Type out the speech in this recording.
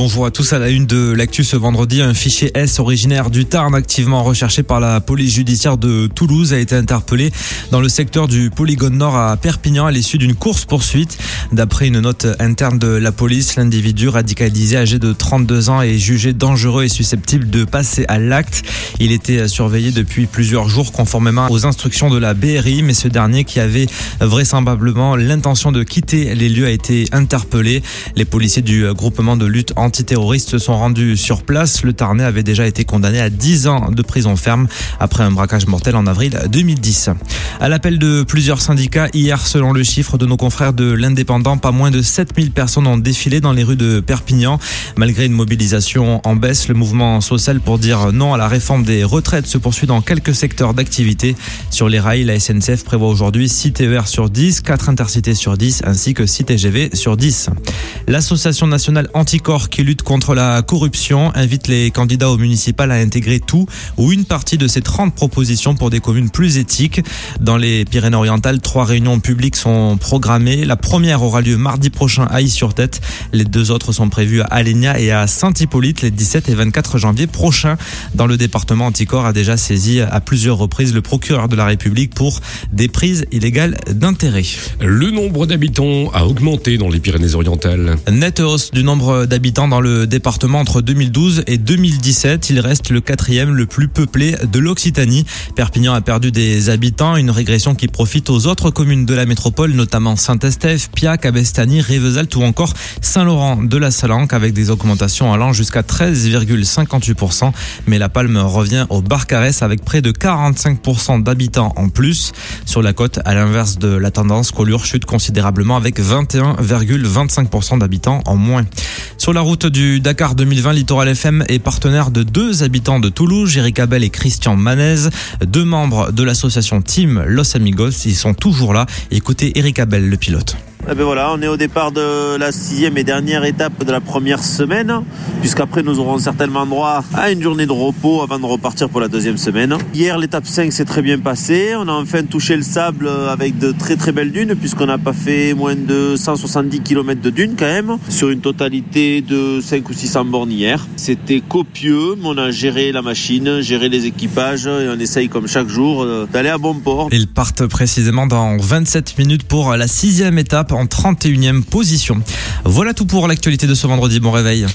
bonjour à tous. À la une de l'actu ce vendredi, un fichier S originaire du Tarn, activement recherché par la police judiciaire de Toulouse, a été interpellé dans le secteur du Polygone Nord à Perpignan à l'issue d'une course-poursuite. D'après une note interne de la police, l'individu radicalisé âgé de 32 ans est jugé dangereux et susceptible de passer à l'acte. Il était surveillé depuis plusieurs jours conformément aux instructions de la BRI, mais ce dernier qui avait vraisemblablement l'intention de quitter les lieux a été interpellé. Les policiers du groupement de lutte antiterroriste se sont rendus sur place. Le Tarnais avait déjà été condamné à 10 ans de prison ferme après un braquage mortel en avril 2010. À l'appel de plusieurs syndicats, hier, selon le chiffre de nos confrères de l'Indépendant, pas moins de 7000 personnes ont défilé dans les rues de Perpignan. Malgré une mobilisation en baisse, le mouvement social pour dire non à la réforme des retraites se poursuit dans quelques secteurs d'activité. Sur les rails, la SNCF prévoit aujourd'hui 6 TER sur 10, 4 intercités sur 10 ainsi que 6 TGV sur 10. L'association nationale Anticorps lutte contre la corruption invite les candidats au municipal à intégrer tout ou une partie de ces 30 propositions pour des communes plus éthiques. Dans les Pyrénées-Orientales, trois réunions publiques sont programmées. La première aura lieu mardi prochain à Y-sur-Tête. Les deux autres sont prévues à Alenia et à Saint-Hippolyte les 17 et 24 janvier prochains. Dans le département, Anticorps a déjà saisi à plusieurs reprises le procureur de la République pour des prises illégales d'intérêt. Le nombre d'habitants a augmenté dans les Pyrénées-Orientales. Nette hausse du nombre d'habitants dans le département entre 2012 et 2017. Il reste le quatrième le plus peuplé de l'Occitanie. Perpignan a perdu des habitants, une régression qui profite aux autres communes de la métropole, notamment Saint-Estèphe, Piac, Abestany, Rivesaltes ou encore Saint-Laurent de la Salanque avec des augmentations allant jusqu'à 13,58%. Mais la palme revient au Barcarès avec près de 45% d'habitants en plus. Sur la côte, à l'inverse de la tendance, Collioure chute considérablement avec 21,25% d'habitants en moins. Sur la route du Dakar 2020, Littoral FM est partenaire de deux habitants de Toulouse, Eric Abel et Christian Manez, deux membres de l'association Team Los Amigos. Ils sont toujours là. Écoutez Eric Abel, le pilote. Eh ben voilà, on est au départ de la sixième et dernière étape de la première semaine, puisqu'après nous aurons certainement droit à une journée de repos avant de repartir pour la deuxième semaine. Hier, l'étape 5 s'est très bien passée. On a enfin touché le sable avec de très très belles dunes, puisqu'on n'a pas fait moins de 170 km de dunes quand même, sur une totalité de 5 ou 600 bornes hier. C'était copieux, mais on a géré la machine, géré les équipages, et on essaye comme chaque jour euh, d'aller à bon port. Ils partent précisément dans 27 minutes pour la sixième étape en 31e position. Voilà tout pour l'actualité de ce vendredi. Bon réveil.